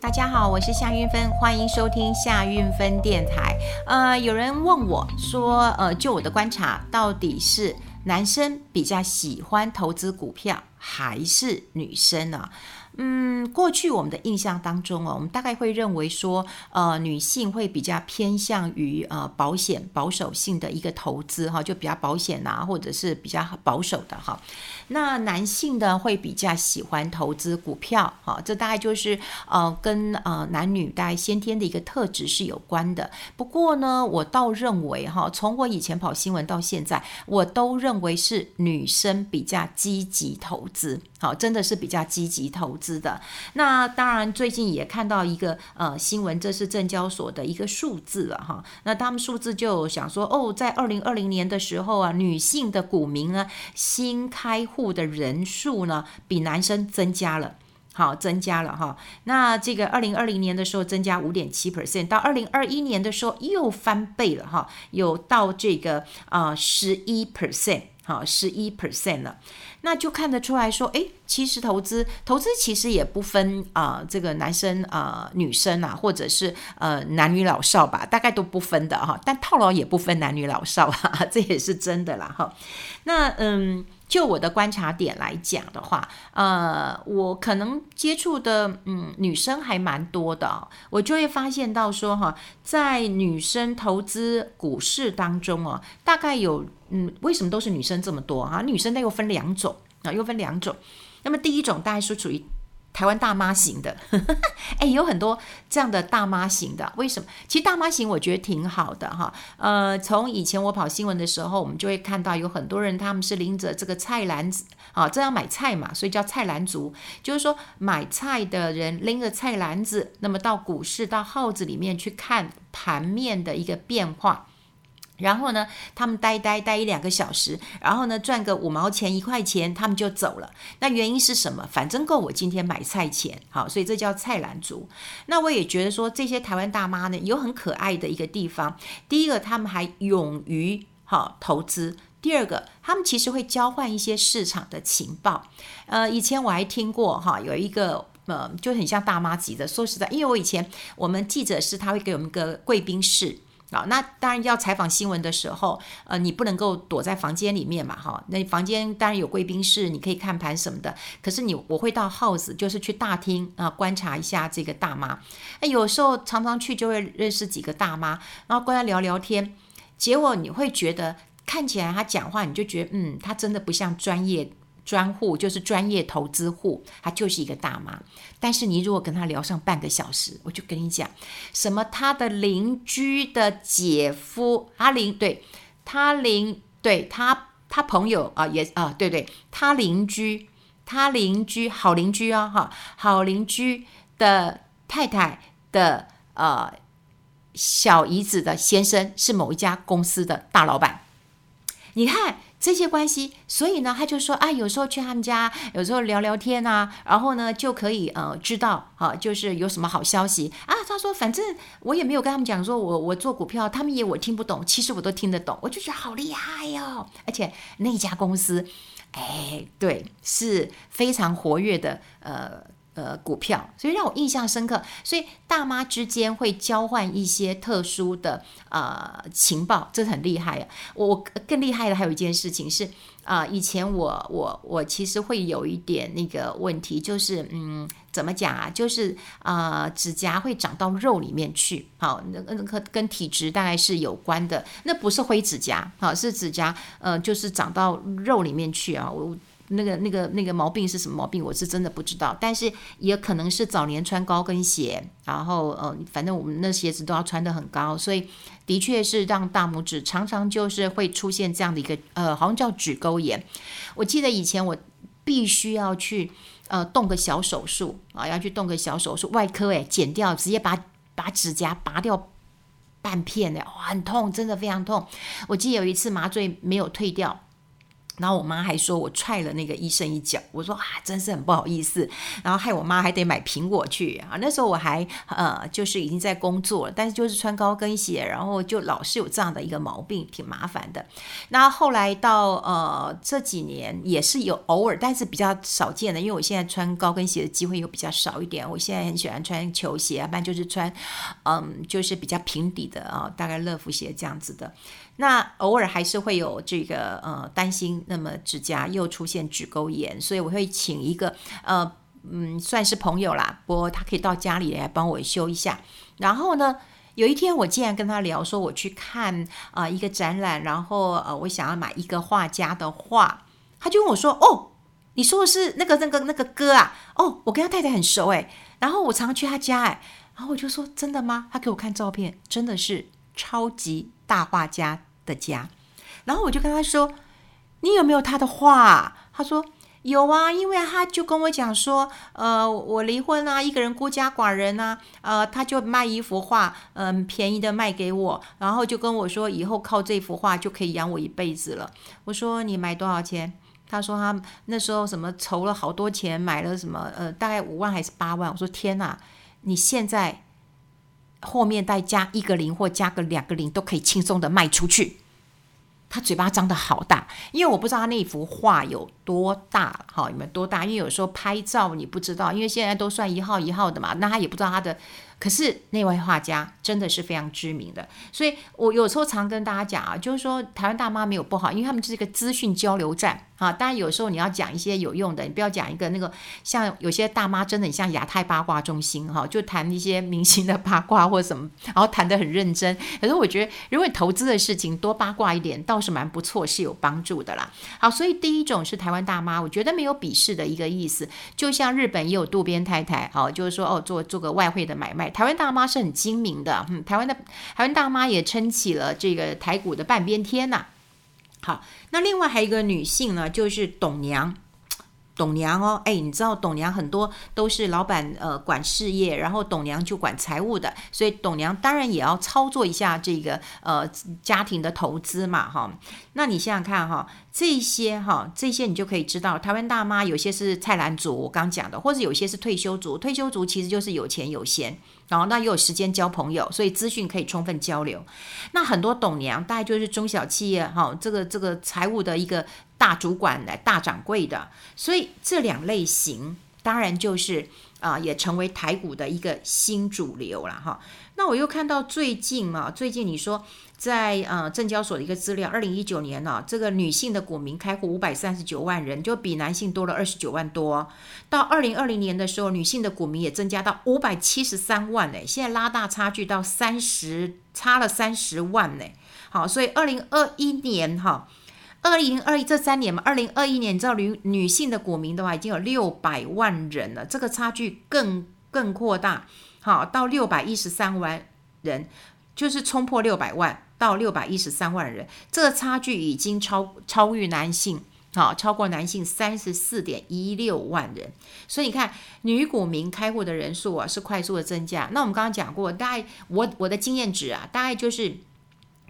大家好，我是夏韵芬，欢迎收听夏韵芬电台。呃，有人问我说，呃，就我的观察，到底是男生比较喜欢投资股票，还是女生呢、嗯，过去我们的印象当中哦，我们大概会认为说，呃，女性会比较偏向于呃保险保守性的一个投资哈，就比较保险呐，或者是比较保守的哈。那男性呢会比较喜欢投资股票哈，这大概就是呃跟呃男女大概先天的一个特质是有关的。不过呢，我倒认为哈，从我以前跑新闻到现在，我都认为是女生比较积极投资，好，真的是比较积极投资。的，那当然最近也看到一个呃新闻，这是证交所的一个数字了哈。那他们数字就想说，哦，在二零二零年的时候啊，女性的股民呢，新开户的人数呢，比男生增加了，好，增加了哈。那这个二零二零年的时候增加五点七 percent，到二零二一年的时候又翻倍了哈，有到这个啊十一 percent。好，十一 percent 了，那就看得出来说，哎，其实投资投资其实也不分啊、这个男生啊、女生啊，或者是呃男女老少吧，大概都不分的哈。但套牢也不分男女老少哈，这也是真的啦哈。那嗯。就我的观察点来讲的话，呃，我可能接触的嗯女生还蛮多的，我就会发现到说哈，在女生投资股市当中啊，大概有嗯，为什么都是女生这么多啊？女生那又分两种啊，又分两种。那么第一种大概是属于。台湾大妈型的，哎，有很多这样的大妈型的，为什么？其实大妈型我觉得挺好的哈。呃，从以前我跑新闻的时候，我们就会看到有很多人他们是拎着这个菜篮子啊，这样买菜嘛，所以叫菜篮族，就是说买菜的人拎着菜篮子，那么到股市到号子里面去看盘面的一个变化。然后呢，他们待待待一两个小时，然后呢赚个五毛钱一块钱，他们就走了。那原因是什么？反正够我今天买菜钱，好，所以这叫菜篮族。那我也觉得说，这些台湾大妈呢，有很可爱的一个地方。第一个，他们还勇于好投资；第二个，他们其实会交换一些市场的情报。呃，以前我还听过哈，有一个呃，就很像大妈级的。说实在，因为我以前我们记者室，他会给我们一个贵宾室。啊，那当然要采访新闻的时候，呃，你不能够躲在房间里面嘛，哈。那房间当然有贵宾室，你可以看盘什么的。可是你我会到 house，就是去大厅啊，观察一下这个大妈。那有时候常常去就会认识几个大妈，然后跟她聊聊天。结果你会觉得看起来她讲话，你就觉得嗯，她真的不像专业。专户就是专业投资户，他就是一个大妈。但是你如果跟他聊上半个小时，我就跟你讲，什么他的邻居的姐夫，他邻对他邻对他他朋友啊也啊对对，他邻居他邻居好邻居啊哈好邻居的太太的呃小姨子的先生是某一家公司的大老板，你看。这些关系，所以呢，他就说啊，有时候去他们家，有时候聊聊天啊，然后呢，就可以呃知道啊，就是有什么好消息啊。他说，反正我也没有跟他们讲说我我做股票，他们也我听不懂，其实我都听得懂，我就觉得好厉害哟、而且那家公司，哎，对，是非常活跃的，呃。呃，股票，所以让我印象深刻。所以大妈之间会交换一些特殊的呃情报，这很厉害。我更厉害的还有一件事情是啊、呃，以前我我我其实会有一点那个问题，就是嗯，怎么讲啊？就是啊、指甲会长到肉里面去。好，那那个跟体质大概是有关的。那不是灰指甲，好，是指甲呃，就是长到肉里面去啊。我。那个、那个、那个毛病是什么毛病？我是真的不知道，但是也可能是早年穿高跟鞋，然后呃，反正我们那鞋子都要穿得很高，所以的确是让大拇指常常就是会出现这样的一个呃，好像叫指沟炎。我记得以前我必须要去呃动个小手术啊，要去动个小手术，外科诶，剪掉，直接把把指甲拔掉半片的，哇，很痛，真的非常痛。我记得有一次麻醉没有退掉。然后我妈还说我踹了那个医生一脚，我说啊，真是很不好意思，然后害我妈还得买苹果去啊。那时候我还呃，就是已经在工作了，但是就是穿高跟鞋，然后就老是有这样的一个毛病，挺麻烦的。那后来到呃这几年也是有偶尔，但是比较少见的，因为我现在穿高跟鞋的机会又比较少一点。我现在很喜欢穿球鞋，不然就是穿嗯，就是比较平底的啊，大概乐福鞋这样子的。那偶尔还是会有这个呃担心，那么指甲又出现指沟炎，所以我会请一个呃嗯算是朋友啦，不他可以到家里来帮我修一下。然后呢，有一天我竟然跟他聊说我去看啊、一个展览，然后呃我想要买一个画家的画，他就问我说：“哦，你说的是那个那个那个哥啊？哦，我跟他太太很熟诶。然后我常常去他家诶。然后我就说真的吗？他给我看照片，真的是超级大画家。”的家，然后我就跟他说：“你有没有他的画？”他说：“有啊，因为他就跟我讲说，呃，我离婚啊，一个人孤家寡人啊，呃，他就卖一幅画，嗯、便宜的卖给我，然后就跟我说，以后靠这幅画就可以养我一辈子了。”我说：“你买多少钱？”他说：“他那时候什么筹了好多钱，买了什么，呃，大概五万还是八万。”我说：“天哪，你现在。”后面再加一个零或加个两个零都可以轻松的卖出去。他嘴巴张得好大，因为我不知道他那幅画有多大，好，你们多大？因为有时候拍照你不知道，因为现在都算一号一号的嘛，那他也不知道他的。可是那位画家真的是非常知名的，所以我有时候常跟大家讲啊，就是说台湾大妈没有不好，因为他们就是一个资讯交流站啊。当然有时候你要讲一些有用的，你不要讲一个那个像有些大妈真的很像亚太八卦中心哈，就谈一些明星的八卦或什么，然后谈得很认真。可是我觉得如果你投资的事情多八卦一点，倒是蛮不错，是有帮助的啦。好，所以第一种是台湾大妈，我觉得没有鄙视的一个意思，就像日本也有渡边太太，好，就是说哦做做个外汇的买卖。台湾大妈是很精明的，嗯，台湾的台湾大妈也撑起了这个台股的半边天呐、好，那另外还有一个女性呢，就是董娘。董娘哦，哎，你知道董娘很多都是老板呃管事业，然后董娘就管财务的，所以董娘当然也要操作一下这个呃家庭的投资嘛，哈。那你想想看哈，这些哈这些你就可以知道，台湾大妈有些是菜篮族，我刚讲的，或者有些是退休族，退休族其实就是有钱有闲，然后那又有时间交朋友，所以资讯可以充分交流。那很多董娘大概就是中小企业哈，这个这个财务的一个。大主管来大掌柜的，所以这两类型当然就是啊、也成为台股的一个新主流了哈。那我又看到最近啊，最近你说在呃证交所的一个资料，二零一九年呢、这个女性的股民开户五百三十九万人，就比男性多了二十九万多。到二零二零年的时候，女性的股民也增加到五百七十三万呢，现在拉大差距到三十，差了三十万呢。好，所以二零二一年哈。二零二一这三年嘛，二零二一年你知道女女性的股民的话已经有六百万人了，这个差距更更扩大，好到六百一十三万人，就是冲破六百万到六百一十三万人，这个差距已经超超越男性，好超过男性三十四点一六万人，所以你看女股民开户的人数啊是快速的增加。那我们刚刚讲过，大概我我的经验值啊，大概就是。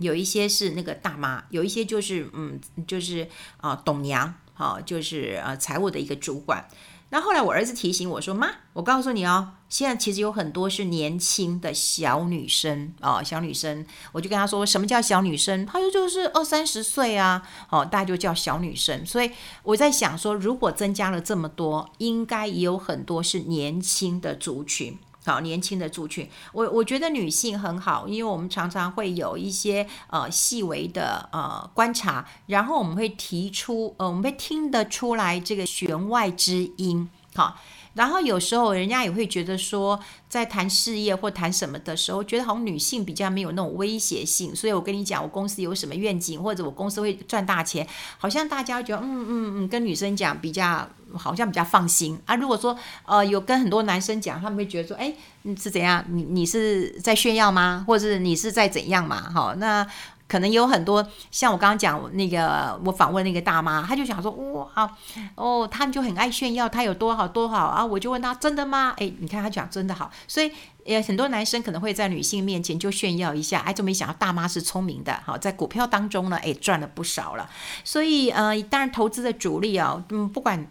有一些是那个大妈，有一些就是嗯，就是啊、董娘，好、哦，就是呃财务的一个主管。那后来我儿子提醒我说：“妈，我告诉你哦，现在其实有很多是年轻的小女生啊、哦，小女生。”我就跟他说：“什么叫小女生？”他说：“就是二三十岁啊，哦，大家就叫小女生。”所以我在想说，如果增加了这么多，应该也有很多是年轻的族群。好，年轻的族群，我我觉得女性很好，因为我们常常会有一些呃细微的呃观察，然后我们会提出呃，我们会听得出来这个弦外之音，好。然后有时候人家也会觉得说，在谈事业或谈什么的时候，觉得好像女性比较没有那种威胁性。所以我跟你讲，我公司有什么愿景，或者我公司会赚大钱，好像大家觉得嗯嗯嗯，跟女生讲比较好像比较放心啊。如果说呃有跟很多男生讲，他们会觉得说，哎，你是怎样？你你是在炫耀吗？或者是你是在怎样嘛？好，那。可能有很多像我刚刚讲那个，我访问那个大妈，她就想说，哇，哦，他们就很爱炫耀，他有多好多好啊！我就问他，真的吗？哎，你看他讲真的好，所以也，很多男生可能会在女性面前就炫耀一下，哎，就没想到大妈是聪明的，好，在股票当中呢，哎，赚了不少了。所以呃，当然投资的主力啊，嗯，不管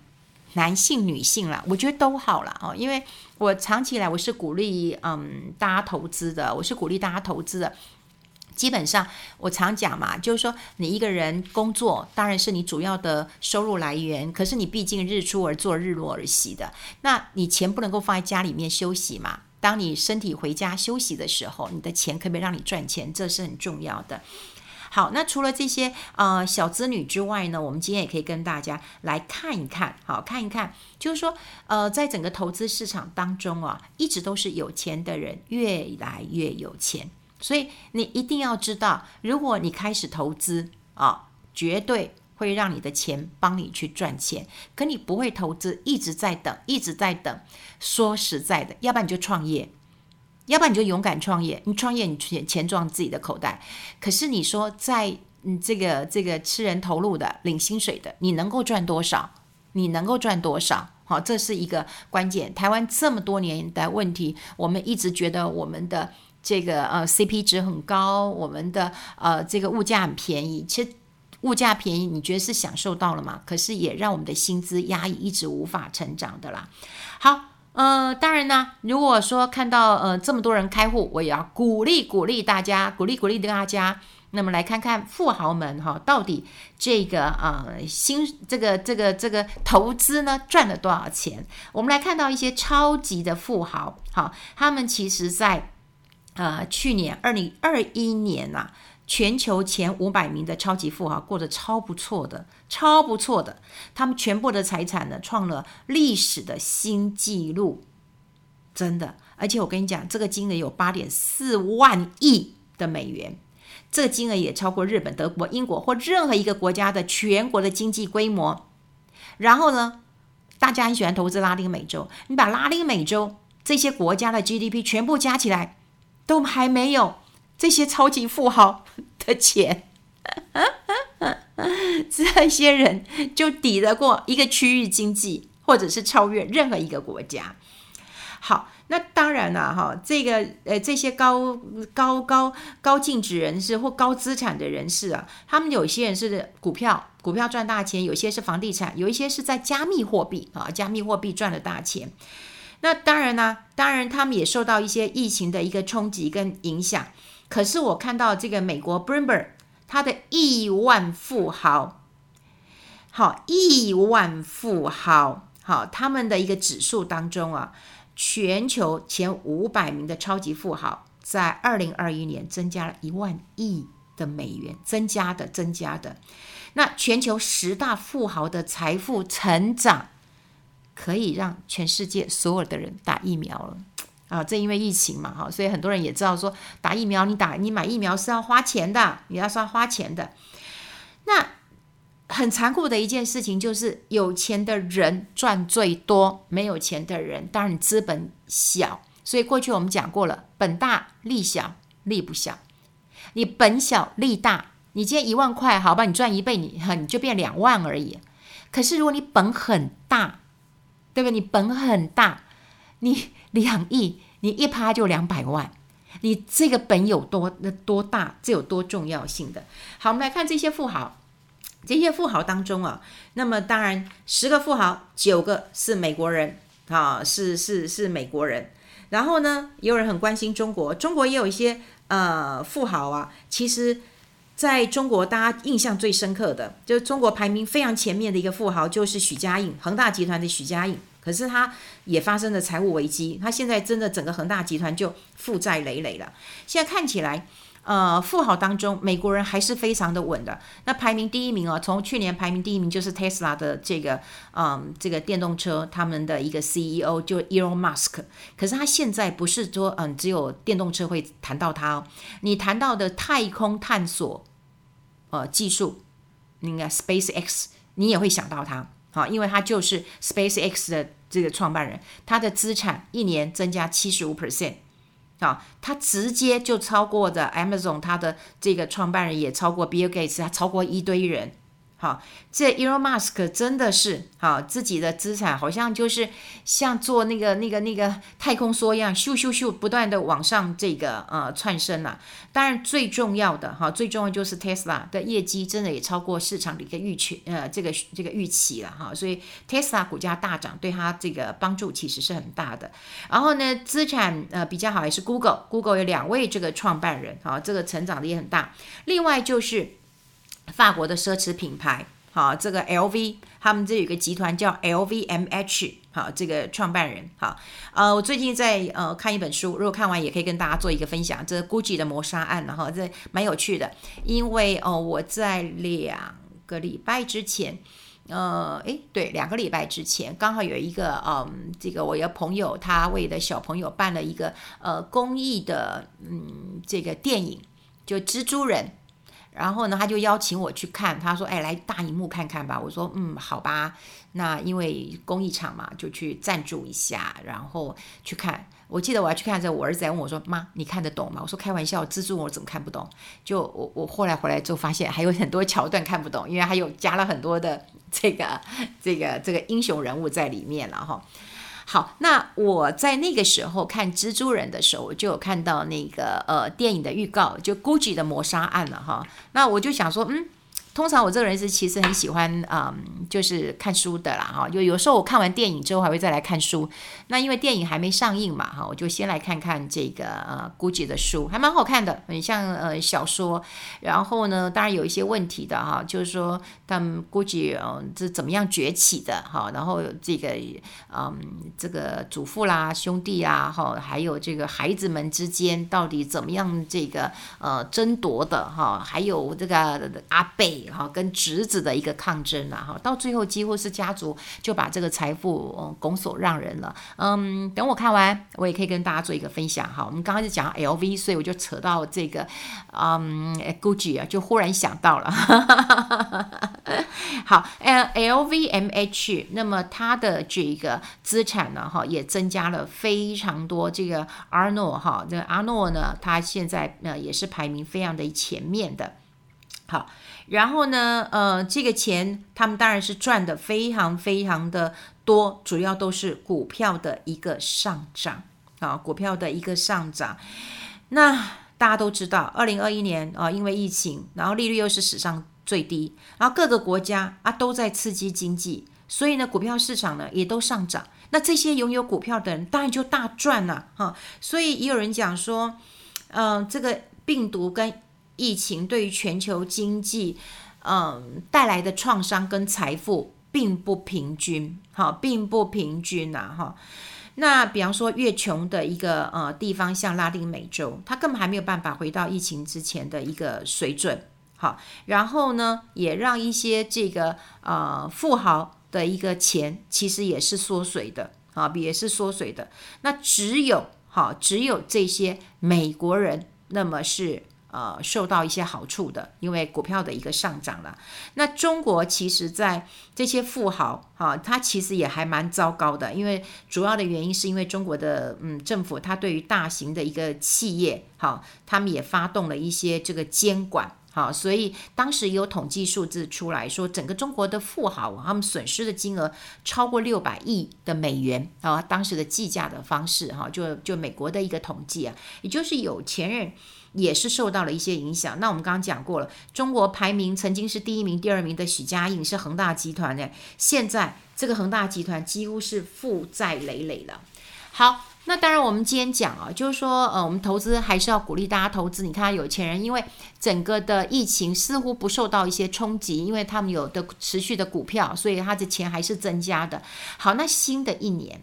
男性女性啦，我觉得都好了哦，因为我长期以来我是鼓励嗯大家投资的，我是鼓励大家投资的。基本上，我常讲嘛，就是说，你一个人工作当然是你主要的收入来源，可是你毕竟日出而作，日落而息的，那你钱不能够放在家里面休息嘛。当你身体回家休息的时候，你的钱可不可以让你赚钱？这是很重要的。好，那除了这些呃小资女之外呢，我们今天也可以跟大家来看一看，好，看一看，就是说，呃，在整个投资市场当中啊，一直都是有钱的人越来越有钱。所以你一定要知道，如果你开始投资啊，绝对会让你的钱帮你去赚钱。可你不会投资，一直在等，一直在等。说实在的，要不然你就创业，要不然你就勇敢创业。你创业，你钱钱赚自己的口袋。可是你说在嗯这个这个吃人头路的、领薪水的，你能够赚多少？你能够赚多少？好，这是一个关键。台湾这么多年的问题，我们一直觉得我们的。这个呃 CP 值很高，我们的呃这个物价很便宜。其实物价便宜，你觉得是享受到了吗？可是也让我们的薪资压抑，一直无法成长的啦。好，呃，当然呢，如果说看到呃这么多人开户，我也要鼓励鼓励大家，鼓励鼓励大家。那么来看看富豪们哈，到底这个呃新这个这个这个投资呢赚了多少钱？我们来看到一些超级的富豪，好，他们其实在。呃，去年二零二一年呐、全球前五百名的超级富豪过得超不错的，超不错的，他们全部的财产呢创了历史的新纪录，真的。而且我跟你讲，这个金额有八点四万亿的美元，这个金额也超过日本、德国、英国或任何一个国家的全国的经济规模。然后呢，大家很喜欢投资拉丁美洲，你把拉丁美洲这些国家的 GDP 全部加起来。都还没有这些超级富豪 的钱，这些人就抵得过一个区域经济，或者是超越任何一个国家。好，那当然了，哈，这个呃，这些高高高高净值人士或高资产的人士啊，他们有些人是股票，股票赚大钱；有些是房地产，有一些是在加密货币啊，加密货币赚了大钱。那当然呢、啊，当然他们也受到一些疫情的一个冲击跟影响。可是我看到这个美国 Bloomberg 他的亿万富豪，好，亿万富豪，好，他们的一个指数当中啊，全球前五百名的超级富豪，在二零二一年增加了一万亿的美元，增加的，增加的。那全球十大富豪的财富成长。可以让全世界所有的人打疫苗了啊！正因为疫情嘛，哈，所以很多人也知道说打疫苗，你打你买疫苗是要花钱的，你要是要花钱的。那很残酷的一件事情就是，有钱的人赚最多，没有钱的人当然资本小。所以过去我们讲过了，本大利小，利不小。你本小利大，你今天一万块，好吧，你赚一倍，你你就变两万而已。可是如果你本很大，对不对？你本很大，你 两亿，你一趴就两百万，你这个本有多那多大？这有多重要性的？好，我们来看这些富豪，这些富豪当中啊，那么当然十个富豪九个是美国人啊，是是是美国人。然后呢，也有人很关心中国，中国也有一些呃富豪啊。其实，在中国大家印象最深刻的，就是中国排名非常前面的一个富豪，就是许家印，恒大集团的许家印。可是他也发生了财务危机，他现在真的整个恒大集团就负债累累了。现在看起来，呃，富豪当中美国人还是非常的稳的。那排名第一名哦，从去年排名第一名就是 Tesla 的这个，嗯，这个电动车他们的一个 CEO 就 Elon Musk。可是他现在不是说，嗯，只有电动车会谈到他哦，你谈到的太空探索，呃，技术，那个 SpaceX，你也会想到他。啊，因为他就是 SpaceX 的这个创办人，他的资产一年增加七十五 percent，啊，他直接就超过的 Amazon，他的这个创办人也超过 Bill Gates，他超过一堆人。好，这 Elon Musk 真的是好，自己的资产好像就是像做那个那个那个太空梭一样，咻咻咻不断的往上这个呃窜升了。当然最重要的哈，最重要就是 Tesla 的业绩真的也超过市场的一个预期呃这个这个预期了哈，所以 Tesla 股价大涨对它这个帮助其实是很大的。然后呢，资产呃比较好还是 Google，Google 有两位这个创办人啊，这个成长的也很大。另外就是。法国的奢侈品牌，好，这个 LV，他们这有个集团叫 LVMH，好，这个创办人，好，呃，我最近在呃看一本书，如果看完也可以跟大家做一个分享，这 Gucci 的谋杀案，然后这蛮有趣的，因为哦、我在两个礼拜之前，呃，诶，对，两个礼拜之前，刚好有一个，嗯、这个我一个朋友，他为的小朋友办了一个呃公益的，嗯，这个电影，就蜘蛛人。然后呢，他就邀请我去看，他说：“哎，来大荧幕看看吧。”我说：“嗯，好吧。”那因为公益场嘛，就去赞助一下，然后去看。我记得我要去看的时候，我儿子还问我说：“妈，你看得懂吗？”我说：“开玩笑，蜘蛛我怎么看不懂？”就我我后来回来之后发现还有很多桥段看不懂，因为还有加了很多的这个这个这个英雄人物在里面了哈。好，那我在那个时候看蜘蛛人的时候，我就有看到那个呃电影的预告，就 Gucci 的谋杀案了哈。那我就想说，嗯。通常我这个人是其实很喜欢，嗯，就是看书的啦，哈。就有时候我看完电影之后还会再来看书。那因为电影还没上映嘛，哈，我就先来看看这个呃 Gucci 的书，还蛮好看的，很像呃小说。然后呢，当然有一些问题的哈，就是说他们 Gucci 嗯是怎么样崛起的哈，然后这个嗯这个祖父啦、兄弟啊，哈，还有这个孩子们之间到底怎么样这个呃争夺的哈，还有这个阿贝。哈，跟侄子的一个抗争了哈，到最后几乎是家族就把这个财富嗯拱手让人了。嗯，等我看完，我也可以跟大家做一个分享哈。我们刚开始讲 LV，所以我就扯到这个嗯 Gucci 啊，就忽然想到了。好，LVMH，那么它的这个资产呢哈也增加了非常多。这个阿诺哈，这个阿诺呢，他现在呢也是排名非常的前面的。好。然后呢，呃，这个钱他们当然是赚的非常非常的多，主要都是股票的一个上涨啊，股票的一个上涨。那大家都知道，二零二一年啊，因为疫情，然后利率又是史上最低，然后各个国家啊都在刺激经济，所以呢，股票市场呢也都上涨。那这些拥有股票的人当然就大赚了哈。所以也有人讲说，嗯、这个病毒跟疫情对于全球经济，嗯，带来的创伤跟财富并不平均，哈，并不平均呐，哈。那比方说，越穷的一个呃地方，像拉丁美洲，它根本还没有办法回到疫情之前的一个水准，好。然后呢，也让一些这个呃富豪的一个钱其实也是缩水的，啊，也是缩水的。那只有好，只有这些美国人，那么是。呃，受到一些好处的，因为股票的一个上涨了。那中国其实，在这些富豪哈，他其实也还蛮糟糕的，因为主要的原因是因为中国的嗯政府，他对于大型的一个企业哈，他们也发动了一些这个监管哈，所以当时有统计数字出来说，整个中国的富豪他们损失的金额超过六百亿的美元啊，当时的计价的方式哈，就就美国的一个统计啊，也就是有钱人。也是受到了一些影响。那我们刚刚讲过了，中国排名曾经是第一名、第二名的许家印是恒大集团的，现在这个恒大集团几乎是负债累累了。好，那当然我们今天讲啊，就是说，呃，我们投资还是要鼓励大家投资。你看，有钱人因为整个的疫情似乎不受到一些冲击，因为他们有的持续的股票，所以他的钱还是增加的。好，那新的一年。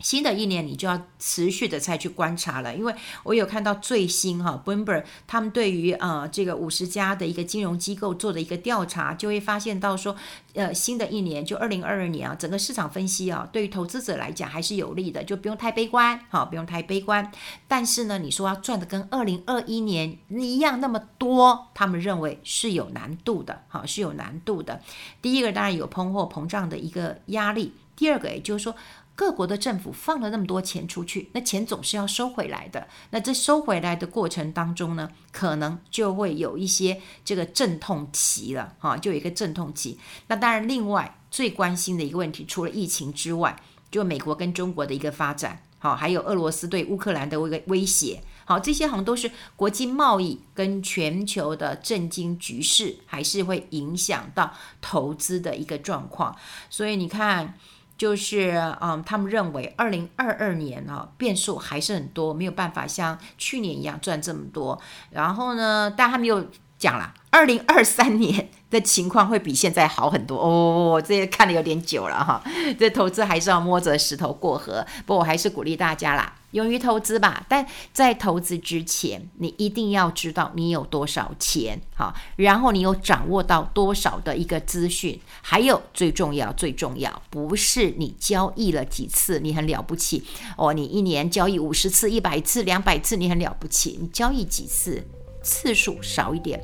新的一年，你就要持续的再去观察了，因为我有看到最新哈，Bloomberg 他们对于呃这个五十家的一个金融机构做的一个调查，就会发现到说，呃，新的一年就二零二二年啊，整个市场分析啊，对于投资者来讲还是有利的，就不用太悲观，好，不用太悲观。但是呢，你说要赚的跟二零二一年一样那么多，他们认为是有难度的，好，是有难度的。第一个当然有通货膨胀的一个压力，第二个也就是说。各国的政府放了那么多钱出去，那钱总是要收回来的。那这收回来的过程当中呢，可能就会有一些这个阵痛期了，哈，就有一个阵痛期。那当然，另外最关心的一个问题，除了疫情之外，就美国跟中国的一个发展，好，还有俄罗斯对乌克兰的一个威胁。好，这些好像都是国际贸易跟全球的震惊局势，还是会影响到投资的一个状况。所以你看，就是嗯，他们认为二零二二年啊，变数还是很多，没有办法像去年一样赚这么多。然后呢，但他们又讲了，二零二三年的情况会比现在好很多哦。这也看得有点久了哈，这投资还是要摸着石头过河。不过我还是鼓励大家啦。勇于投资吧，但在投资之前，你一定要知道你有多少钱，好，然后你有掌握到多少的一个资讯，还有最重要、最重要，不是你交易了几次，你很了不起哦，你一年交易五十次、一百次、两百次，你很了不起，你交易几次，次数少一点，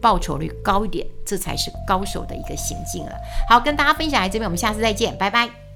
报酬率高一点，这才是高手的一个行径了。好，跟大家分享在这边，我们下次再见，拜拜。